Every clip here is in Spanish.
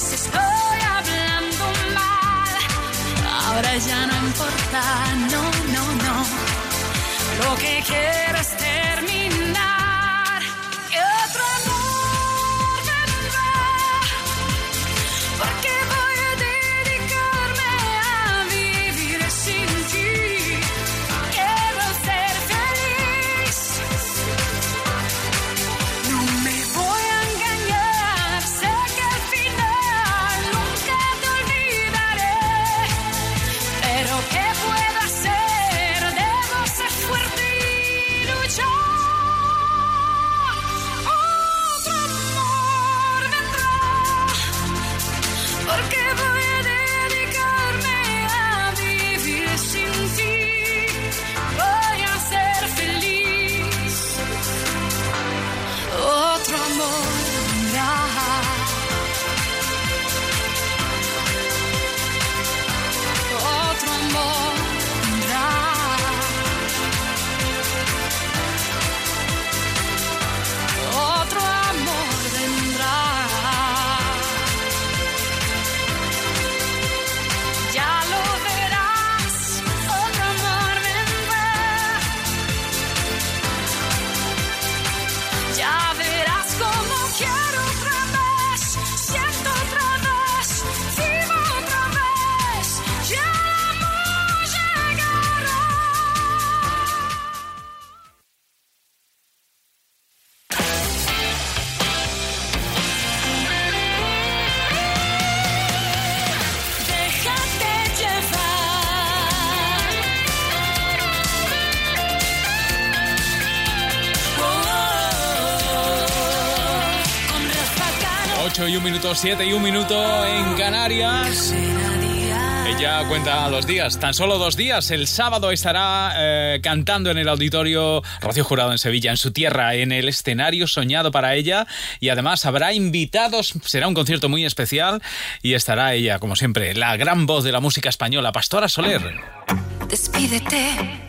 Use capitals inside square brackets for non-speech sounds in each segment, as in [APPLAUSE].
si estoy hablando mal. Ahora ya no importa, no, no, no. Lo que quiero es 8 y un minuto, 7 y un minuto en Canarias. Ella cuenta los días, tan solo dos días. El sábado estará eh, cantando en el auditorio Rocío Jurado en Sevilla, en su tierra, en el escenario soñado para ella. Y además habrá invitados, será un concierto muy especial. Y estará ella, como siempre, la gran voz de la música española, Pastora Soler. Despídete,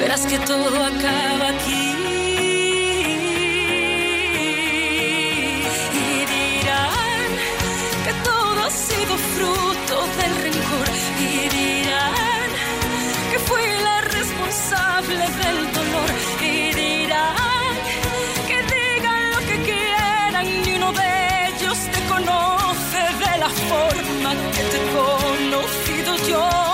verás que todo acaba aquí. Y dirán que todo ha sido fruto del rencor. Y dirán que fui la responsable del dolor. Y dirán que digan lo que quieran, ni uno de ellos te conoce de la forma que te he conocido yo.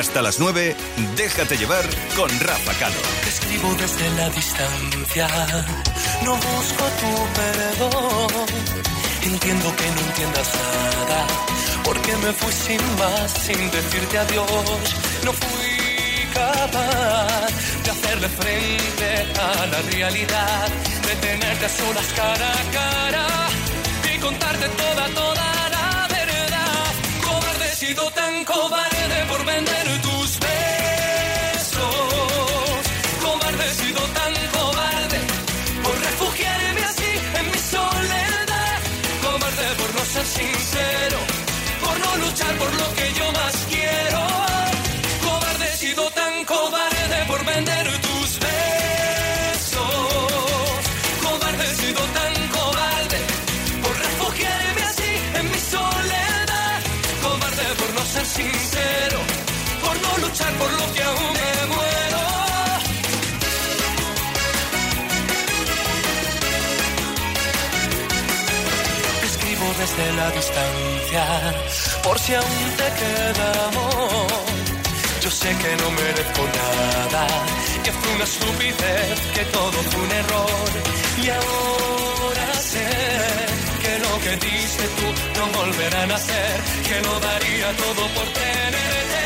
Hasta las 9, déjate llevar con Rafa Cano. Te escribo desde la distancia, no busco tu perdón. Entiendo que no entiendas nada, porque me fui sin más, sin decirte adiós. No fui capaz de hacerle frente a la realidad, de tenerte a solas cara a cara y contarte toda, toda la verdad. Cobarde he sido tan cobarde por vender por lo que yo más quiero. Cobarde he sido tan cobarde por vender tus besos. Cobarde he sido tan cobarde por refugiarme así en mi soledad. Cobarde por no ser sincero, por no luchar por lo que aún me muero. Escribo desde la distancia, por si aún te queda amor. Yo sé que no merezco nada, que fue una estupidez, que todo fue un error. Y ahora sé que lo que diste tú no volverá a nacer, que lo daría todo por tenerte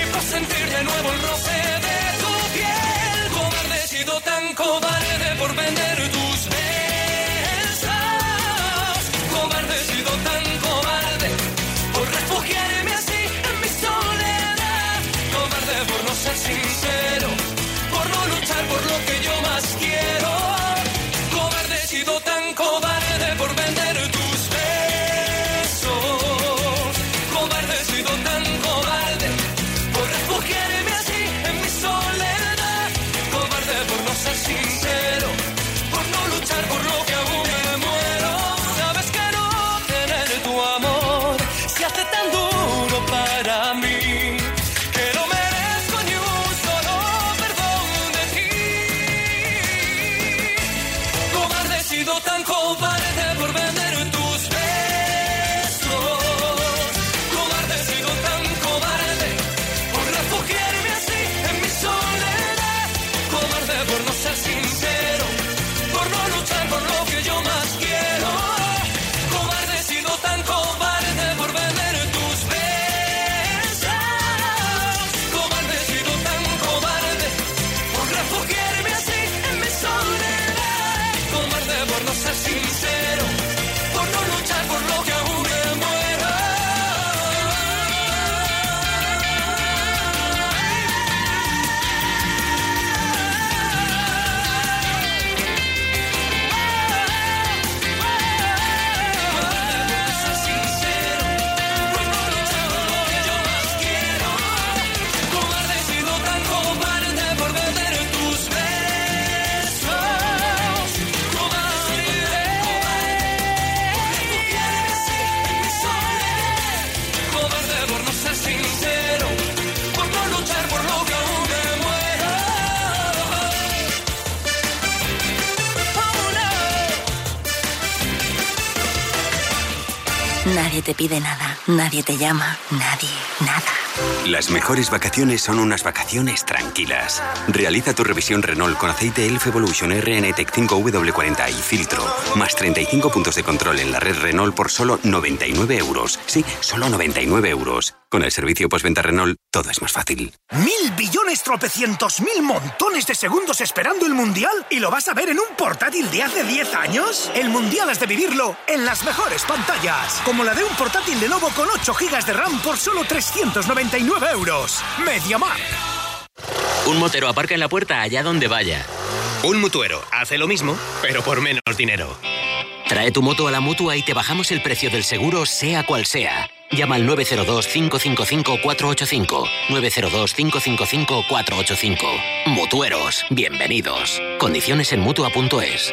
y por sentir de nuevo el roce de tu piel. Cobarde sido tan cobarde por vender tus pide nada, nadie te llama, nadie, nada. Las mejores vacaciones son unas vacaciones tranquilas. Realiza tu revisión Renault con aceite Elf Evolution RN Tech 5W40 y filtro. Más 35 puntos de control en la red Renault por solo 99 euros. Sí, solo 99 euros. Con el servicio postventa Renault, todo es más fácil. Mil billones tropecientos mil montones de segundos esperando el Mundial y lo vas a ver en un portátil de hace 10 años. El Mundial has de vivirlo en las mejores pantallas, como la de un portátil de Lenovo con 8 GB de RAM por solo 399 euros. MediaMark. Un motero aparca en la puerta allá donde vaya. Un mutuero hace lo mismo, pero por menos dinero. Trae tu moto a la mutua y te bajamos el precio del seguro, sea cual sea. Llama al 902-555-485. 902-555-485. Mutueros, bienvenidos. Condiciones en mutua.es.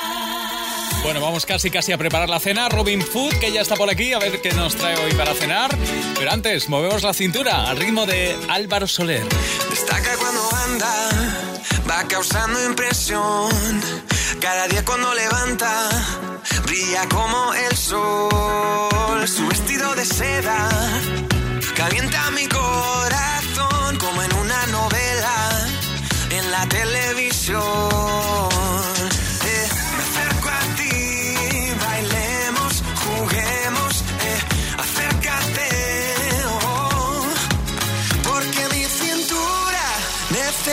Bueno, vamos casi casi a preparar la cena. Robin Food, que ya está por aquí, a ver qué nos trae hoy para cenar. Pero antes, movemos la cintura al ritmo de Álvaro Soler. Destaca cuando anda, va causando impresión. Cada día cuando levanta, brilla como el sol. Su vestido de seda calienta mi corazón como en una novela en la televisión.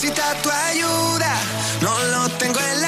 Necesita tu ayuda. No lo tengo en las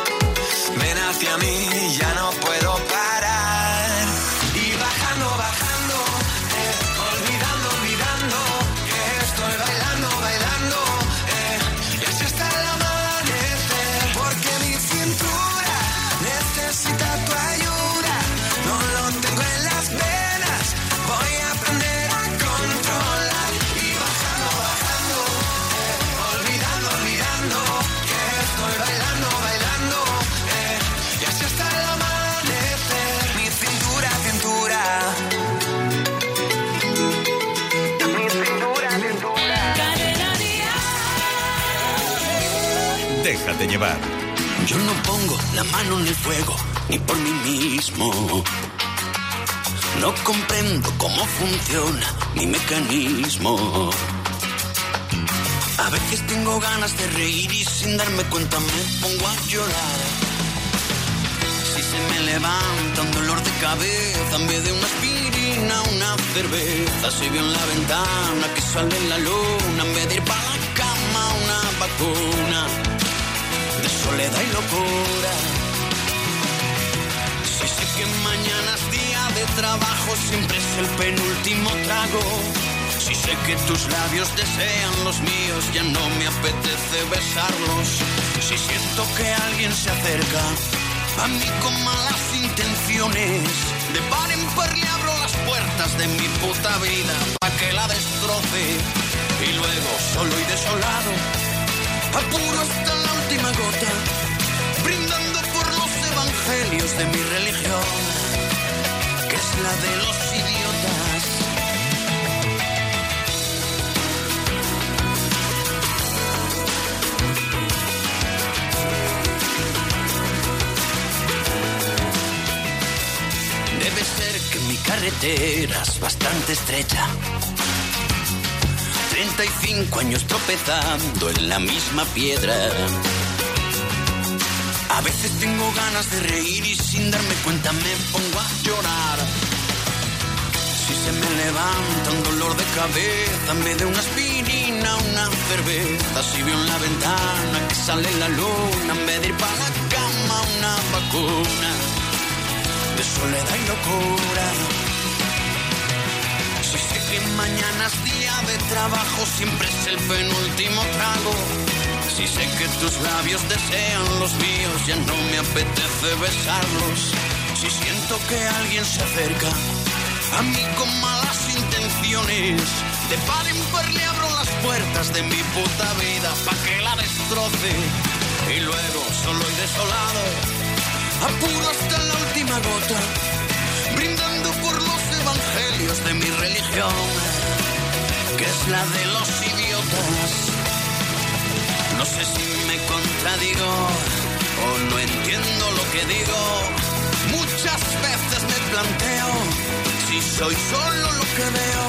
Yo no pongo la mano en el fuego, ni por mí mismo. No comprendo cómo funciona mi mecanismo. A veces tengo ganas de reír y sin darme cuenta me pongo a llorar. Si se me levanta un dolor de cabeza en vez de una aspirina, una cerveza, si veo en la ventana que sale la luna en vez de ir para la cama, una vacuna soledad y locura. Si sé que mañana es día de trabajo, siempre es el penúltimo trago. Si sé que tus labios desean los míos, ya no me apetece besarlos. Si siento que alguien se acerca a mí con malas intenciones, de par en par le abro las puertas de mi puta vida para que la destroce. Y luego, solo y desolado, apuro hasta la última gota, brindando por los evangelios de mi religión, que es la de los idiotas. Debe ser que mi carretera es bastante estrecha 35 años tropezando en la misma piedra. A veces tengo ganas de reír y sin darme cuenta me pongo a llorar. Si se me levanta un dolor de cabeza, me de una aspirina, una cerveza. Si veo en la ventana que sale la luna, en vez de ir para la cama, una vacuna de soledad y locura. Si sé que mañana es de trabajo, siempre es el penúltimo trago. Si sé que tus labios desean los míos, ya no me apetece besarlos. Si siento que alguien se acerca a mí con malas intenciones, de par en par le abro las puertas de mi puta vida pa' que la destroce. Y luego, solo y desolado, apuro hasta la última gota, brindando por los evangelios de mi religión, que es la de los idiotas. No sé si me contradigo o no entiendo lo que digo. Muchas veces me planteo si soy solo lo que veo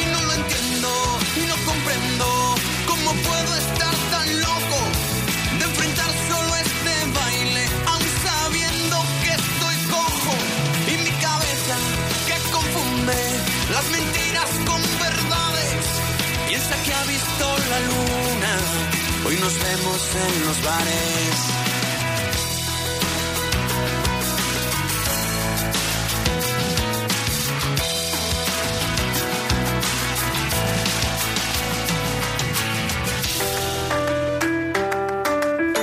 y no Hoy nos vemos en los bares.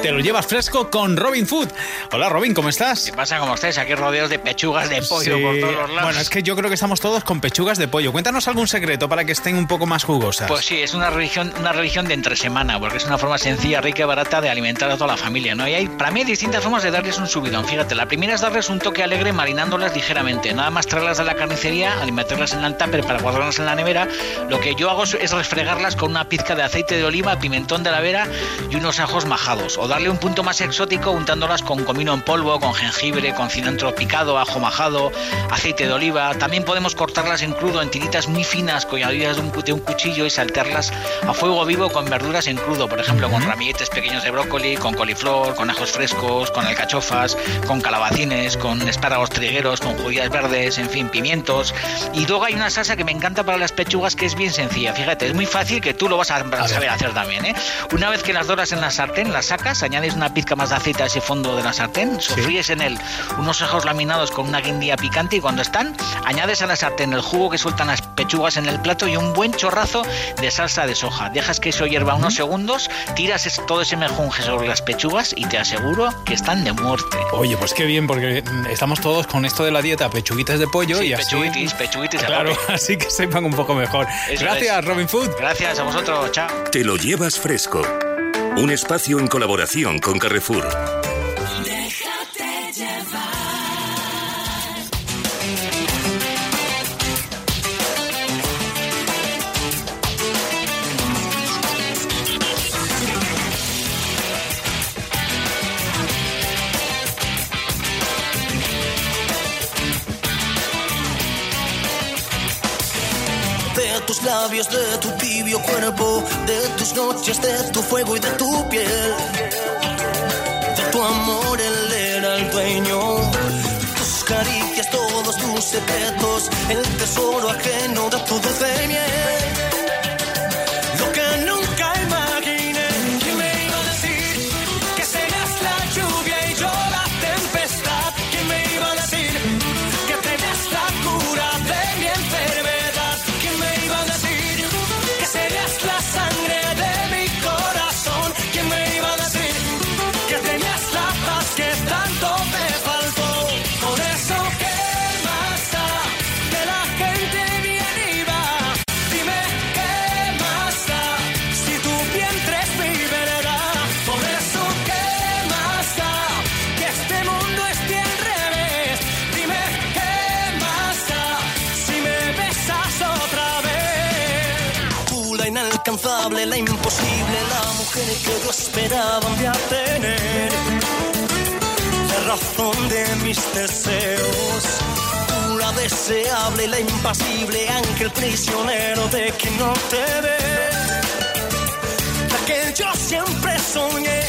Te lo llevas fresco con Robin Food. Hola Robin, ¿cómo estás? ¿Qué pasa? ¿Cómo estáis? Aquí rodeados de pechugas de pollo Sí. por todos los lados. Bueno, es que yo creo que estamos todos con pechugas de pollo. Cuéntanos algún secreto para que estén un poco más jugosas. Pues sí, es una religión, una religión de entre semana, porque es una forma sencilla, rica y barata de alimentar a toda la familia, ¿no? Y hay, para mí hay distintas formas de darles un subidón. Fíjate, la primera es darles un toque alegre marinándolas ligeramente. Nada más traerlas de la carnicería, alimentarlas en el tupper para guardarlas en la nevera. Lo que yo hago es- es refregarlas con una pizca de aceite de oliva, pimentón de la vera y unos ajos majados. O darle un punto más exótico untándolas con comino en polvo, con jengibre, con cilantro picado, ajo majado, aceite de oliva. También podemos cortarlas en crudo en tiritas muy finas con ayudas de un, cuchillo y saltearlas a fuego vivo con verduras en crudo, por ejemplo, con ramilletes pequeños de brócoli, con coliflor, con ajos frescos, con alcachofas, con calabacines, con espárragos trigueros, con judías verdes, en fin, pimientos. Y luego hay una salsa que me encanta para las pechugas que es bien sencilla. Fíjate, es muy fácil que tú lo vas a, a saber hacer también. ¿eh? Una vez que las doras en la sartén, las sacas, añades una pizca más de aceite a ese fondo de la sartén, sofríes en él unos ajos laminados con una guindilla picante y cuando están, añades a la sartén el jugo que sueltan las pechugas en el plato y un buen chorrazo de salsa de soja. Dejas que eso hierva unos segundos, tiras todo ese mejunje sobre las pechugas y te aseguro que están de muerte. Oye, pues qué bien, porque estamos todos con esto de la dieta, pechuguitas de pollo Sí, y así. pechuguitis, pechuguitis a Claro, [LAUGHS] así que sepan un poco mejor. Eso Gracias, es. Robin Food. Gracias a vosotros, chao. Te lo llevas fresco. Un espacio en colaboración con Carrefour. De tu tibio cuerpo, de tus noches, de tu fuego y de tu piel. De tu amor, él era el dueño. Tus caricias, todos tus secretos, el tesoro ajeno de tu dulce. esperaban de tener la razón de mis deseos. Tú la deseable, la impasible, ángel prisionero de quien no te ve, la que yo siempre soñé.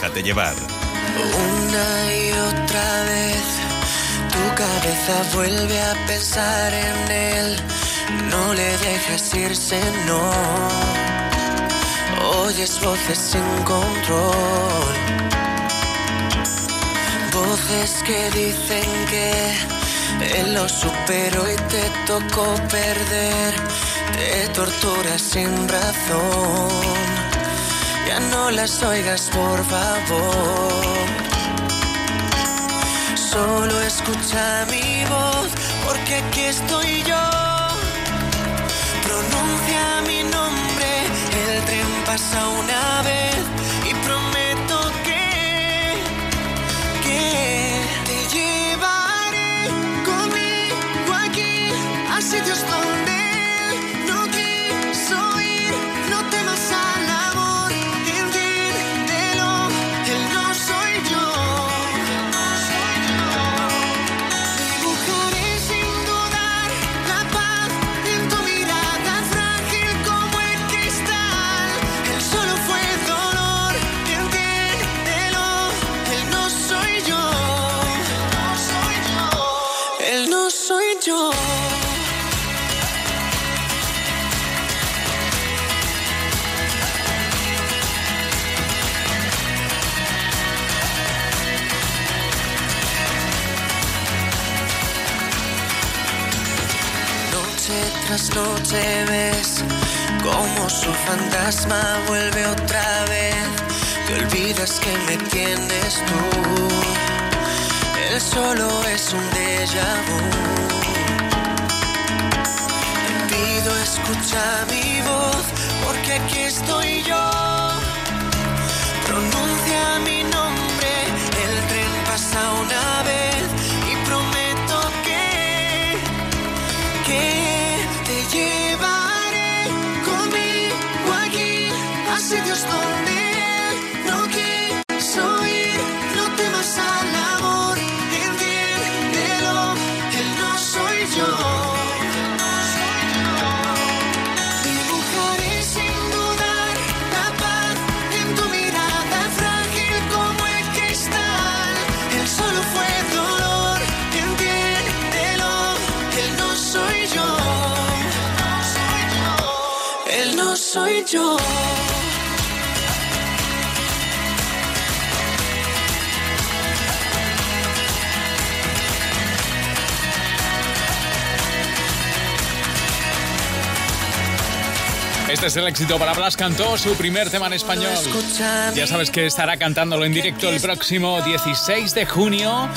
Déjate llevar. Una y otra vez tu cabeza vuelve a pensar en él. No le dejes irse, no. Oyes voces sin control. Voces que dicen que él lo superó y te tocó perder. Te torturas sin razón. Ya no las oigas, por favor. Solo escucha mi voz, porque aquí estoy yo. Pronuncia mi nombre, el tren pasa una vez noche tras noche ves cómo su fantasma vuelve otra vez. Te olvidas que me tienes tú. Él solo es un déjà vu. Te pido escucha mi voz, porque aquí estoy yo. Pronuncia mi nombre, el tren pasa una vez. No quiero oír, no temas al amor. Entiéndelo, que él no soy yo. El no soy yo. Divulgó en él sin dudar la paz en tu mirada frágil como el cristal. Él solo fue dolor. Entiéndelo, que él no soy yo. El no soy yo. El no soy yo. Este es el éxito para Blas cantó su primer tema en español. Ya sabes que estará cantándolo en directo el próximo 16 de junio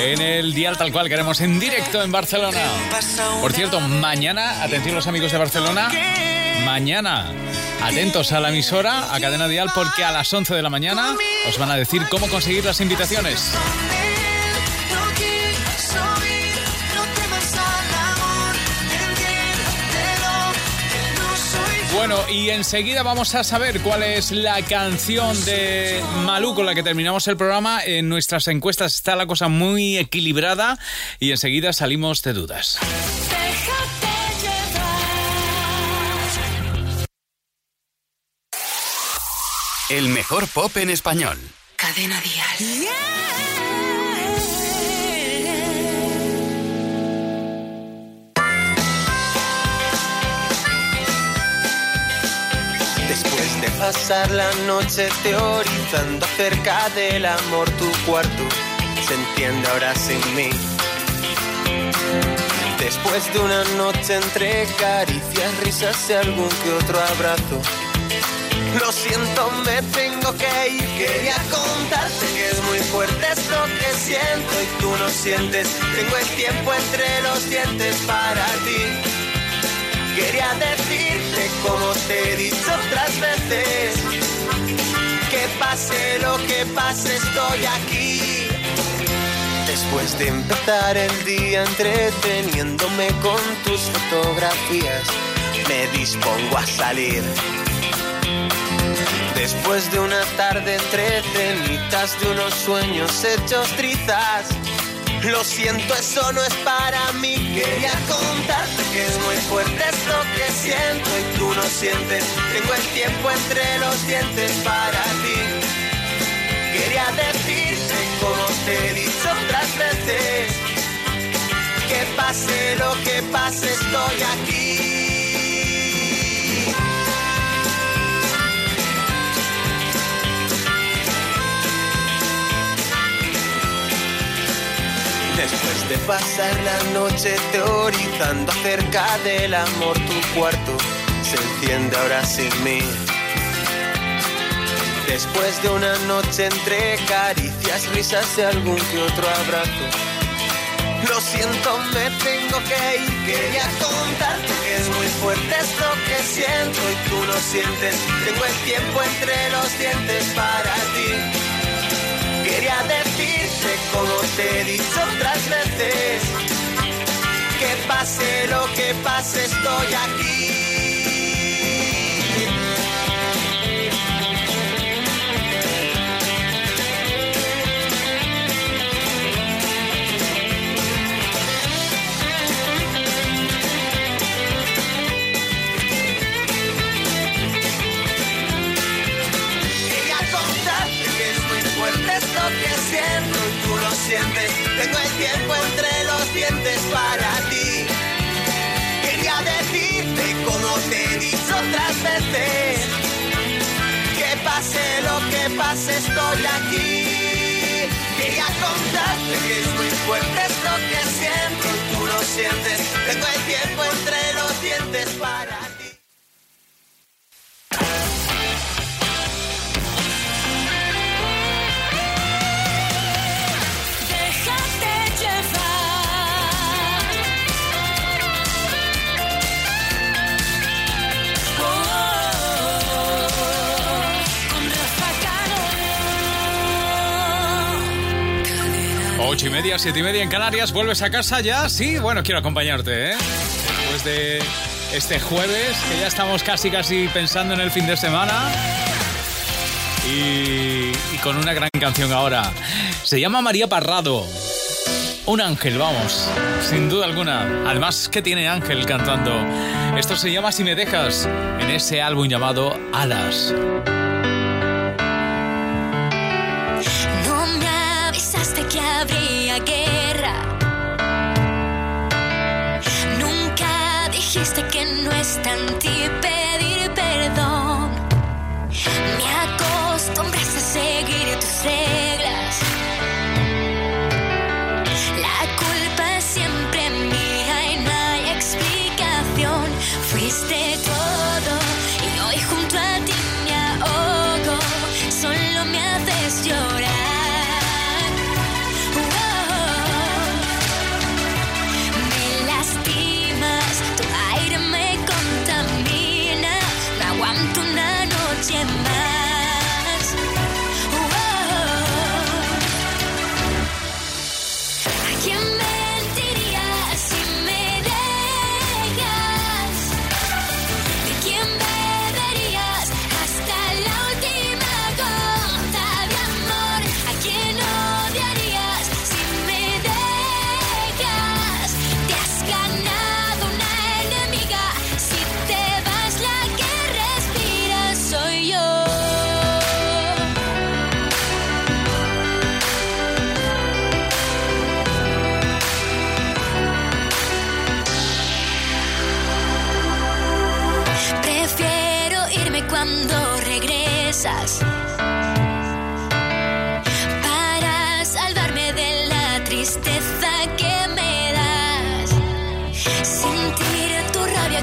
en el Dial Tal Cual queremos en directo en Barcelona. Por cierto, mañana, atención los amigos de Barcelona, mañana atentos a la emisora, a Cadena Dial, porque a las 11 de la mañana os van a decir cómo conseguir las invitaciones. Bueno, y enseguida vamos a saber cuál es la canción de Malú con la que terminamos el programa. En nuestras encuestas está la cosa muy equilibrada y enseguida salimos de dudas. El mejor pop en español. Cadena Dial. Después de pasar la noche teorizando acerca del amor, tu cuarto se entiende ahora sin mí. Después de una noche entre caricias, risas y algún que otro abrazo. Lo siento, me tengo que ir. Quería contarte que es muy fuerte esto que siento y tú no sientes. Tengo el tiempo entre los dientes para ti. Quería decirte como te he dicho otras veces. Que pase lo que pase, estoy aquí. Después de empezar el día entreteniéndome con tus fotografías, me dispongo a salir. Después de una tarde entre cenitas de unos sueños hechos trizas, lo siento, eso no es para mí. Quería contarte que es muy fuerte esto que siento y tú no sientes. Tengo el tiempo entre los dientes para ti. Quería decirte como te he dicho otras veces, que pase lo que pase, estoy aquí. Después de pasar la noche teorizando acerca del amor, tu cuarto se enciende ahora sin mí. Después de una noche entre caricias, risas y algún que otro abrazo. Lo siento, me tengo que ir. Quería contarte que es muy fuerte esto que siento y tú lo sientes. Tengo el tiempo entre los dientes para ti. Quería decirte como te he dicho otras veces que pase lo que pase estoy aquí. Para ti. Quería decirte como te he dicho otras veces que pase lo que pase estoy aquí. Quería contarte que es muy fuerte esto que siento tú lo sientes. Tengo el tiempo entre los dientes para Ocho y media, siete y media en Canarias. ¿Vuelves a casa ya? Sí, bueno, quiero acompañarte, ¿eh? Después de este jueves, que ya estamos casi, casi pensando en el fin de semana. Y, y con una gran canción ahora. Se llama María Parrado. Un ángel, vamos, sin duda alguna. Además, ¿qué tiene Ángel cantando? Esto se llama Si me dejas, en ese álbum llamado Alas. Nunca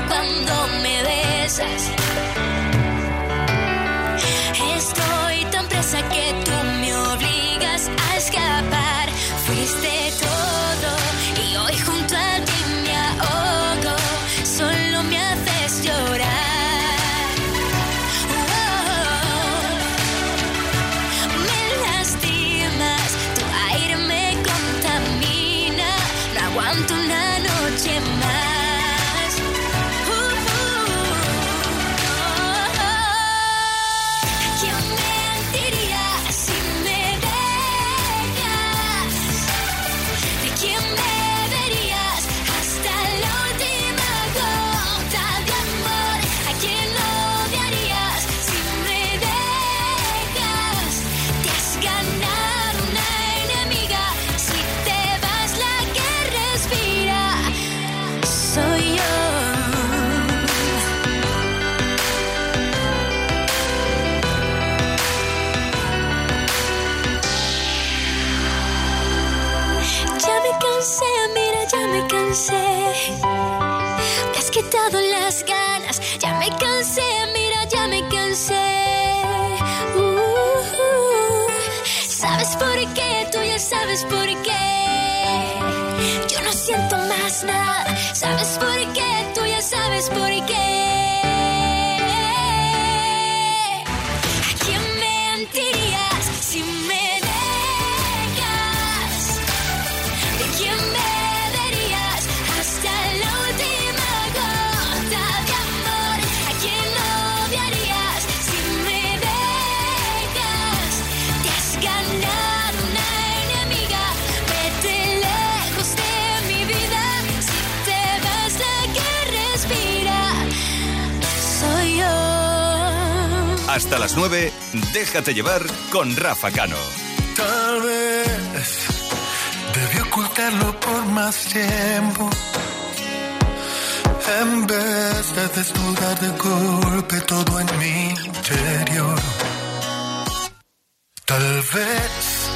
cuando me besas. Sabes por qué. Yo no siento más nada. ¿Sabes por qué? Tú ya sabes por qué. Hasta las 9, déjate llevar con Rafa Cano. Tal vez debí ocultarlo por más tiempo. En vez de desnudar de golpe todo en mi interior. Tal vez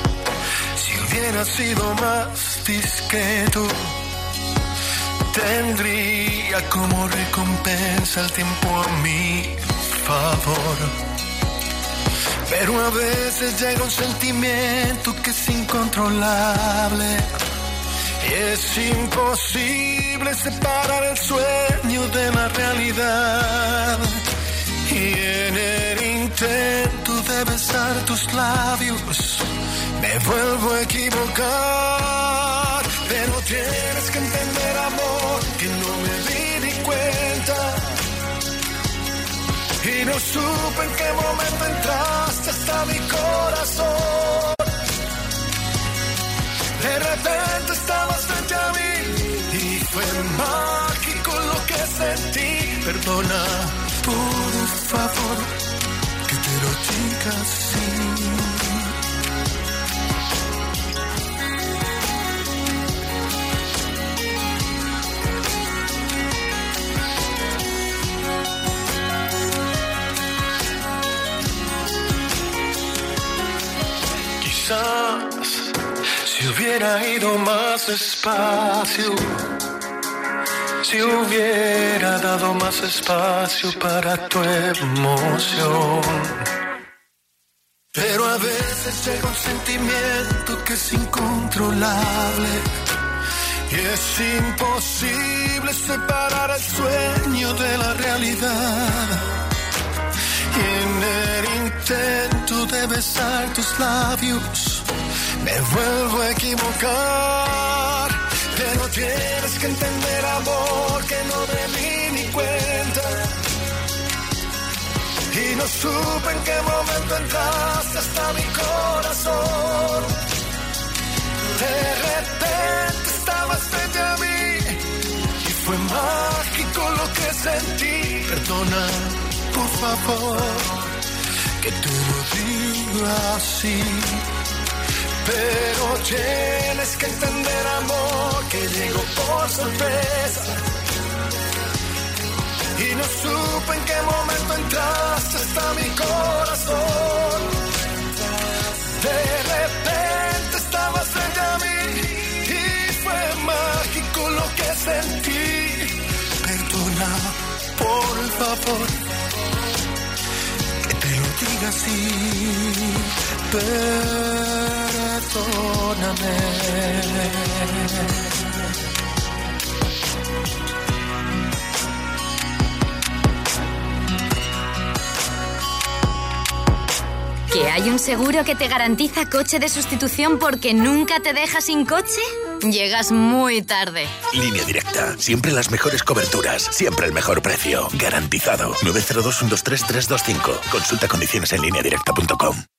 si hubiera sido más discreto, tendría como recompensa el tiempo a mi favor. Pero a veces llega un sentimiento que es incontrolable. Y es imposible separar el sueño de la realidad. Y en el intento de besar tus labios, me vuelvo a equivocar. Pero tienes que entender, amor, Y no supe en qué momento entraste hasta mi corazón. De repente estabas frente a mí y fue mágico lo que sentí. Perdona, por favor, que lo diga así. Si hubiera ido más despacio, si hubiera dado más espacio para tu emoción. Pero a veces llega un sentimiento que es incontrolable. Y es imposible separar el sueño de la realidad. En el intento de besar tus labios, me vuelvo a equivocar. Pero tienes que entender, amor, que no me di ni cuenta. Y no supe en qué momento entraste hasta mi corazón. De repente estabas frente a mí y fue mágico lo que sentí. Perdona, por favor, que te lo diga así. Pero tienes que entender, amor, que llegó por sorpresa. Y no supe en qué momento entraste hasta mi corazón. De repente estabas frente a mí y fue mágico lo que sentí. Perdona, por favor, diga así. Perdóname. ¿Que hay un seguro que te garantiza coche de sustitución porque nunca te deja sin coche? Llegas muy tarde. Línea directa. Siempre las mejores coberturas. Siempre el mejor precio. Garantizado. 902-123-325. Consulta condiciones en lineadirecta.com.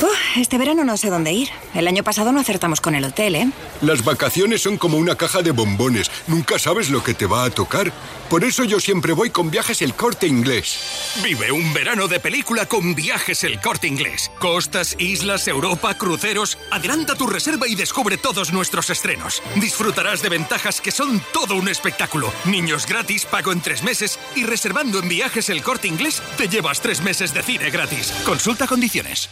Uf, este verano no sé dónde ir. El año pasado no acertamos con el hotel, ¿eh? Las vacaciones son como una caja de bombones. Nunca sabes lo que te va a tocar. Por eso yo siempre voy con viajes el corte inglés. Vive un verano de película con viajes el corte inglés. Costas, islas, Europa, cruceros. Adelanta tu reserva y descubre todos nuestros estrenos. Disfrutarás de ventajas que son todo un espectáculo. Niños gratis, pago en tres meses y reservando en viajes el corte inglés te llevas tres meses de cine gratis. Consulta condiciones.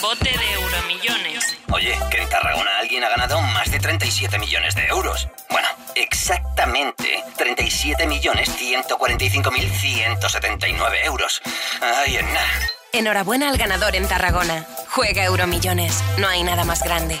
Bote de euromillones. Oye, que en Tarragona alguien ha ganado más de 37 millones de euros. Bueno, exactamente 37.145.179 euros. Ay, en nada. Enhorabuena al ganador en Tarragona. Juega Euromillones. No hay nada más grande.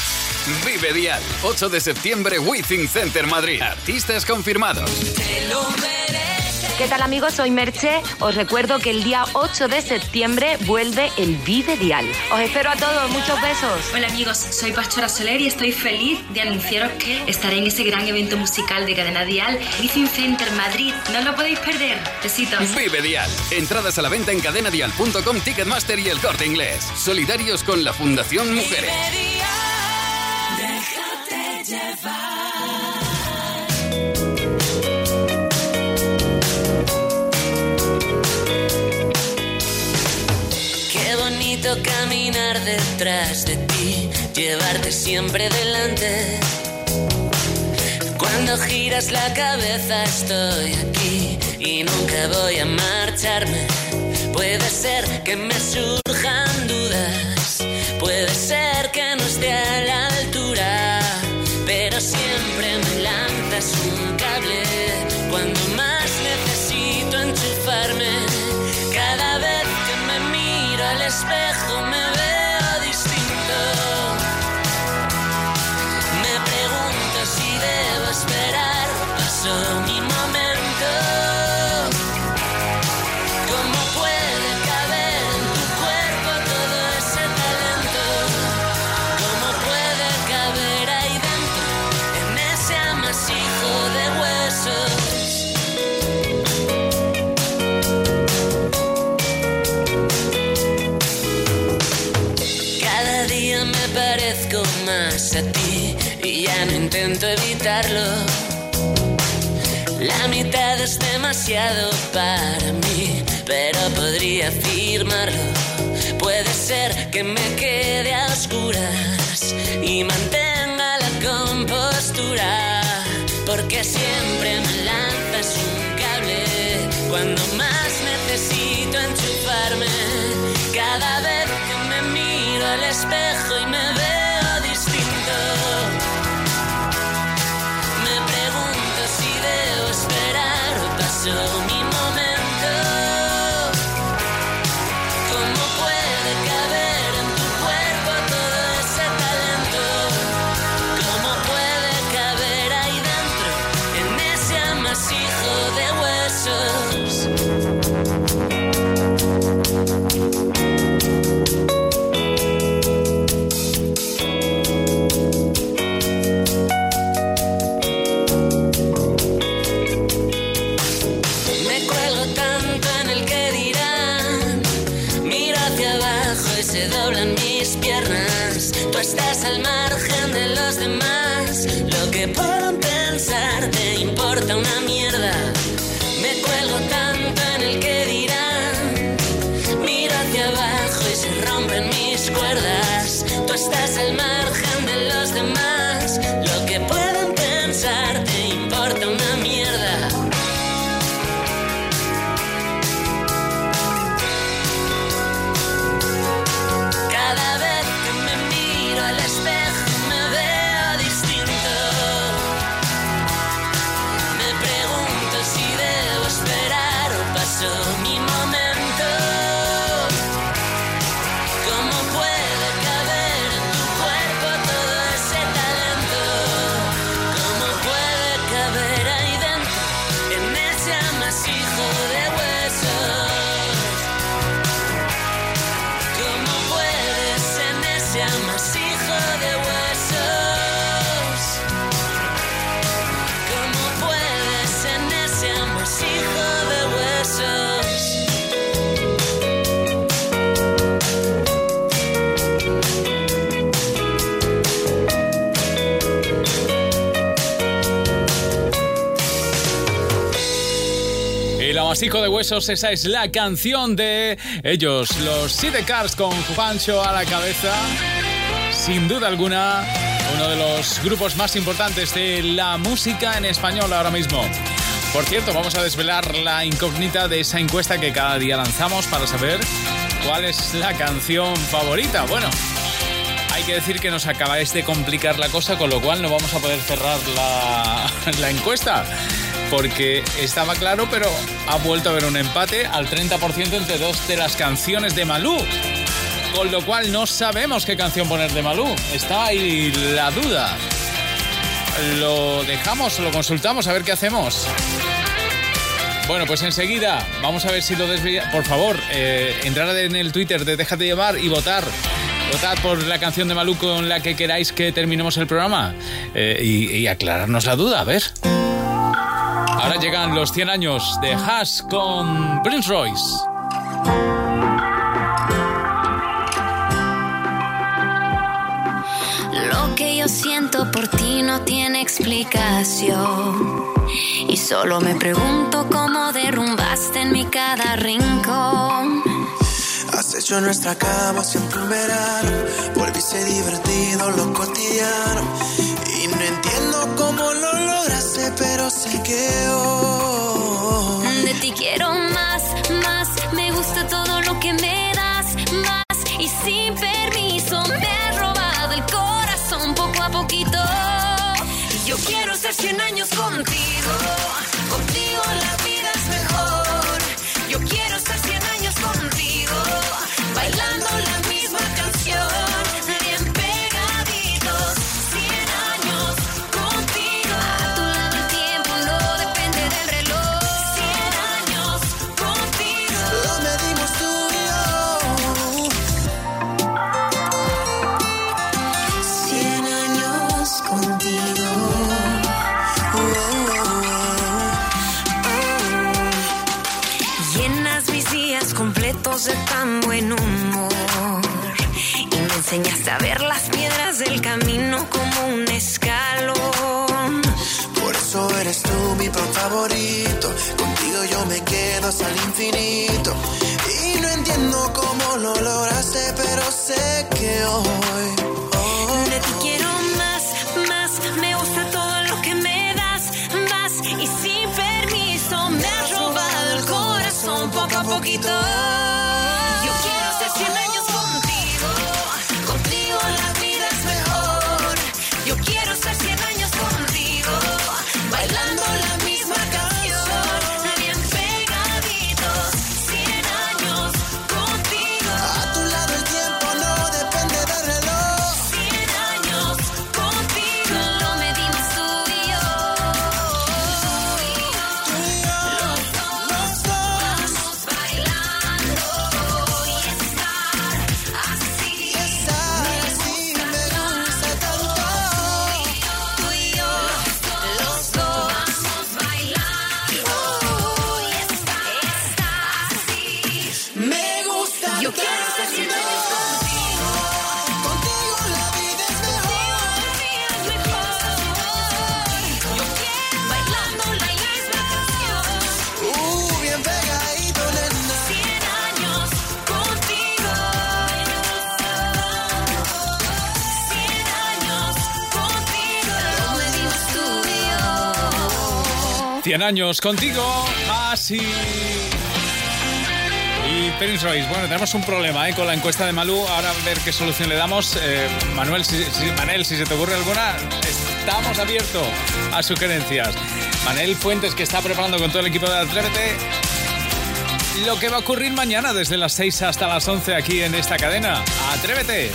Vive Dial, 8 de septiembre, Withing Center Madrid. Artistas confirmados. ¿Qué tal amigos? Soy Merche. Os recuerdo que el día 8 de septiembre vuelve el Vive Dial. Os espero a todos, muchos besos. Hola amigos, soy Pastora Soler y estoy feliz de anunciaros que estaré en ese gran evento musical de Cadena Dial, Withing Center Madrid. No lo podéis perder. Besitos. Vive Dial. Entradas a la venta en cadenadial.com, Ticketmaster y el corte inglés. Solidarios con la Fundación Mujeres. Qué bonito caminar detrás de ti, llevarte siempre delante. Cuando giras la cabeza estoy aquí y nunca voy a marcharme. Puede ser que me surjan dudas, puede ser que no esté a la lanzas un cable cuando más necesito enchufarme. Cada vez que me miro al espejo intento evitarlo. La mitad es demasiado para mí, pero podría afirmarlo. Puede ser que me quede a oscuras y mantenga la compostura, porque siempre me lanzas un cable cuando más necesito enchufarme. Cada vez que me miro al espejo y me veo Amasijo de huesos, esa es la canción de ellos, los Sidecars con Pancho a la cabeza. Sin duda alguna, uno de los grupos más importantes de la música en español ahora mismo. Por cierto, vamos a desvelar la incógnita de esa encuesta que cada día lanzamos para saber cuál es la canción favorita. Bueno, hay que decir que nos acabáis de complicar la cosa, con lo cual no vamos a poder cerrar la, [LAUGHS] la encuesta. Porque estaba claro, pero ha vuelto a haber un empate al 30% entre dos de las canciones de Malú. Con lo cual no sabemos qué canción poner de Malú. Está ahí la duda. Lo dejamos, lo consultamos, a ver qué hacemos. Bueno, pues enseguida vamos a ver si lo desvía. Por favor, eh, entrar en el Twitter de Déjate llevar y votar. Votad por la canción de Malú con la que queráis que terminemos el programa. Eh, y, y aclararnos la duda, a ver. Ahora llegan los 100 años de Hash con Prince Royce. Lo que yo siento por ti no tiene explicación. Y solo me pregunto cómo derrumbaste en mi cada rincón. Has hecho nuestra cama siempre un verano. Volviste divertido lo cotidiano. Pero sé que hoy. De ti quiero más, más. Me gusta todo lo que me 100 años contigo, así. Y Prince Royce, bueno, tenemos un problema ¿eh? con la encuesta de Malú. Ahora a ver qué solución le damos. Eh, Manuel, si, si- Manel, si se te ocurre alguna, estamos abiertos a sugerencias. Manel Fuentes, que está preparando con todo el equipo de Atrévete lo que va a ocurrir mañana desde las 6 hasta las 11 aquí en esta cadena. Atrévete.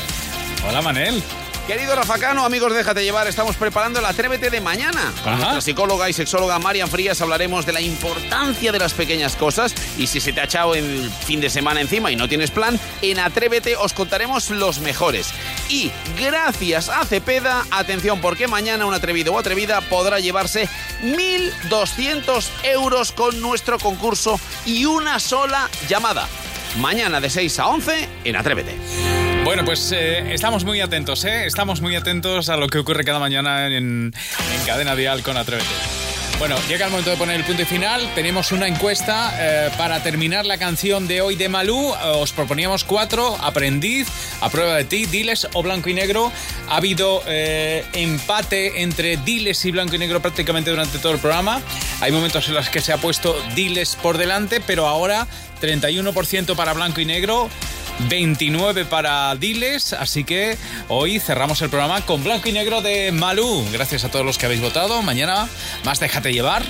Hola, Manel. Querido Rafacano, amigos, déjate llevar. Estamos preparando el Atrévete de mañana. Con Ajá. nuestra psicóloga y sexóloga Marian Frías hablaremos de la importancia de las pequeñas cosas. Y si se te ha echado el fin de semana encima y no tienes plan, en Atrévete os contaremos los mejores. Y gracias a Cepeda, atención, porque mañana un atrevido o atrevida podrá llevarse 1.200 euros con nuestro concurso y una sola llamada. Mañana de 6 a 11 en Atrévete. Bueno, pues eh, estamos muy atentos, ¿eh? Estamos muy atentos a lo que ocurre cada mañana en, en Cadena Dial con Atrévete. Bueno, llega el momento de poner el punto y final. Tenemos una encuesta eh, para terminar la canción de hoy de Malú. Os proponíamos cuatro. Aprendiz, a prueba de ti, Diles o Blanco y Negro. Ha habido eh, empate entre Diles y Blanco y Negro prácticamente durante todo el programa. Hay momentos en los que se ha puesto Diles por delante, pero ahora 31% para Blanco y Negro. 29 para Diles, así que hoy cerramos el programa con blanco y negro de Malú. Gracias a todos los que habéis votado. Mañana más déjate llevar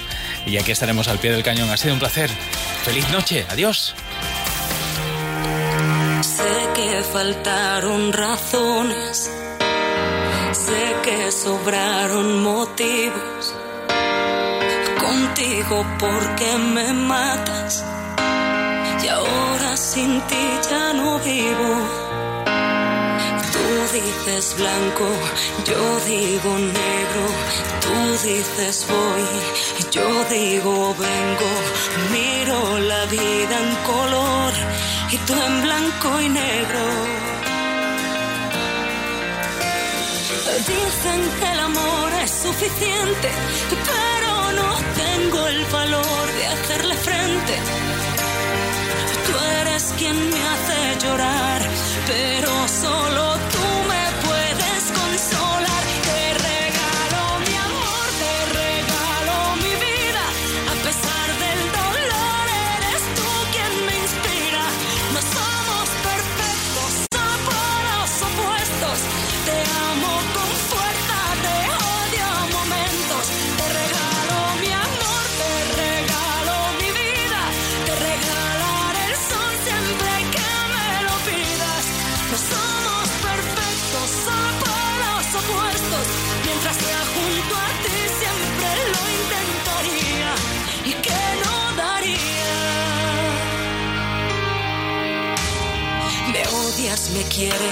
y aquí estaremos al pie del cañón. Ha sido un placer. Feliz noche. Adiós. Sé que faltaron razones, sé que sobraron motivos. Contigo porque me matas sin ti ya no vivo. Tú dices blanco, yo digo negro. Tú dices voy, yo digo vengo. Miro la vida en color y tú en blanco y negro. Dicen que el amor es suficiente, pero no tengo el valor de hacerle frente. Tú eres quien me hace llorar, pero solo tú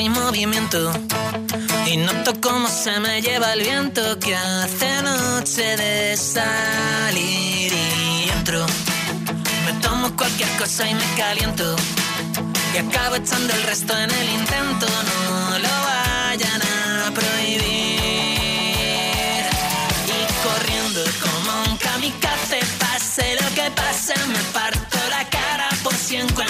y movimiento. Y noto cómo se me lleva el viento que hace noche de salir y entro. Me tomo cualquier cosa y me caliento. Y acabo echando el resto en el intento. No lo vayan a prohibir. Y corriendo como un kamikaze, pase lo que pase, me parto la cara por si encuentro.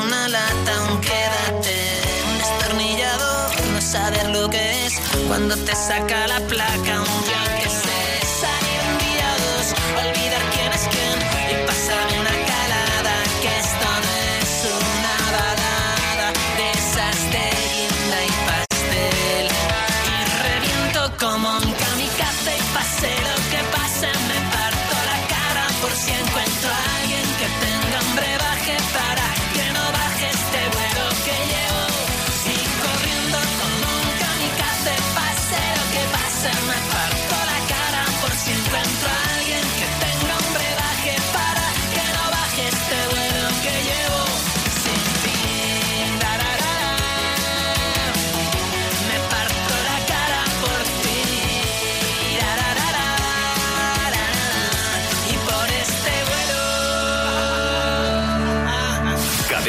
una lata, un quédate. Un destornillador, no saber lo que es. Cuando te saca la placa, un que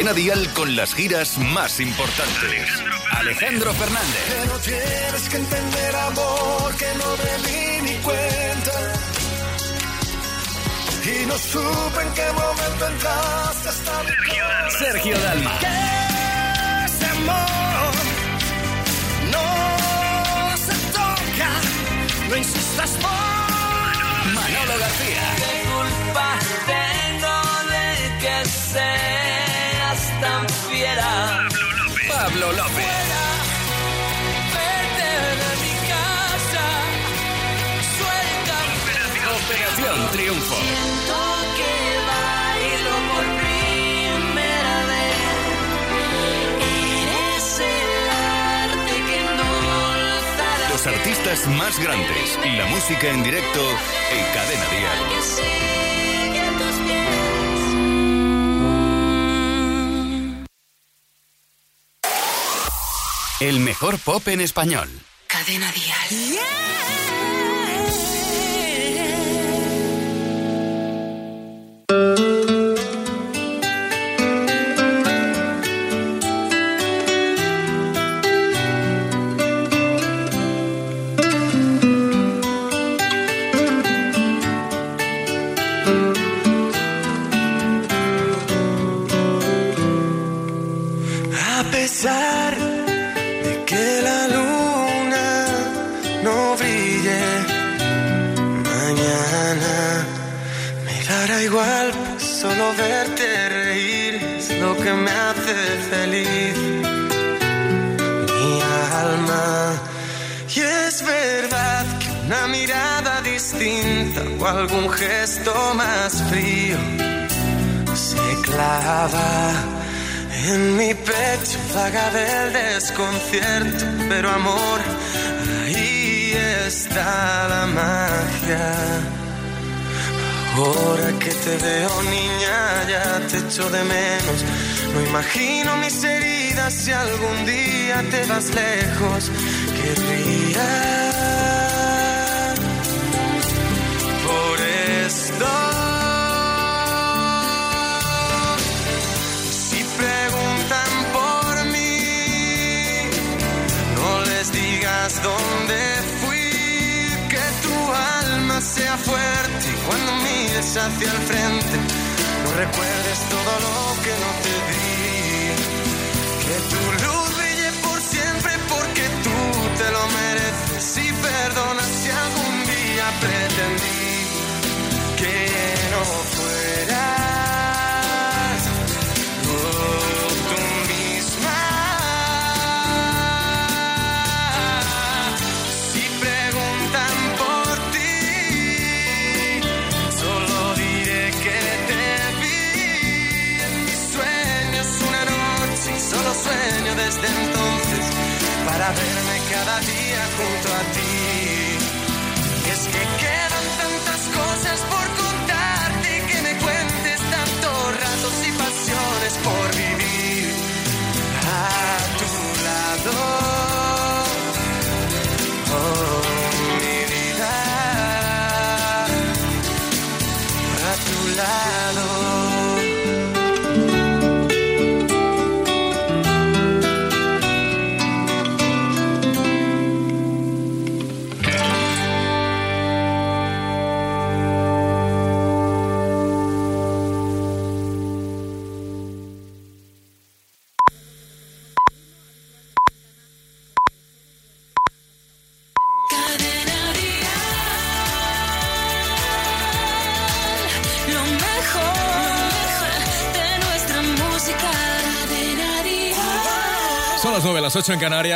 Cadena Dial con las giras más importantes. Alejandro Fernández. Pero tienes que entender, amor, que no me di ni cuenta. Y no supe en qué momento entraste hasta mi Sergio, Sergio Dalma. Que ese amor no se toca, no insistas por... Manolo García. ¿Qué culpa tan fiera? Pablo López. Vete de mi casa, suelta. Operación Triunfo. Siento que bailo por primera vez. Eres el arte que endulza Los artistas más grandes. La música en directo en Cadena Dial. El mejor pop en español. Cadena Dial. A algún gesto más frío se clava en mi pecho, vaga del desconcierto, pero amor, ahí está la magia. Ahora que te veo niña, ya te echo de menos. No imagino mis heridas si algún día te vas lejos. Querría hacia el frente, no recuerdes todo lo que no te di. Que tu luz brille por siempre porque tú te lo mereces y perdona si algún día pretendí que no fueras desde entonces para verme cada día junto a ti. Y es que quedan tantas cosas por en Canarias.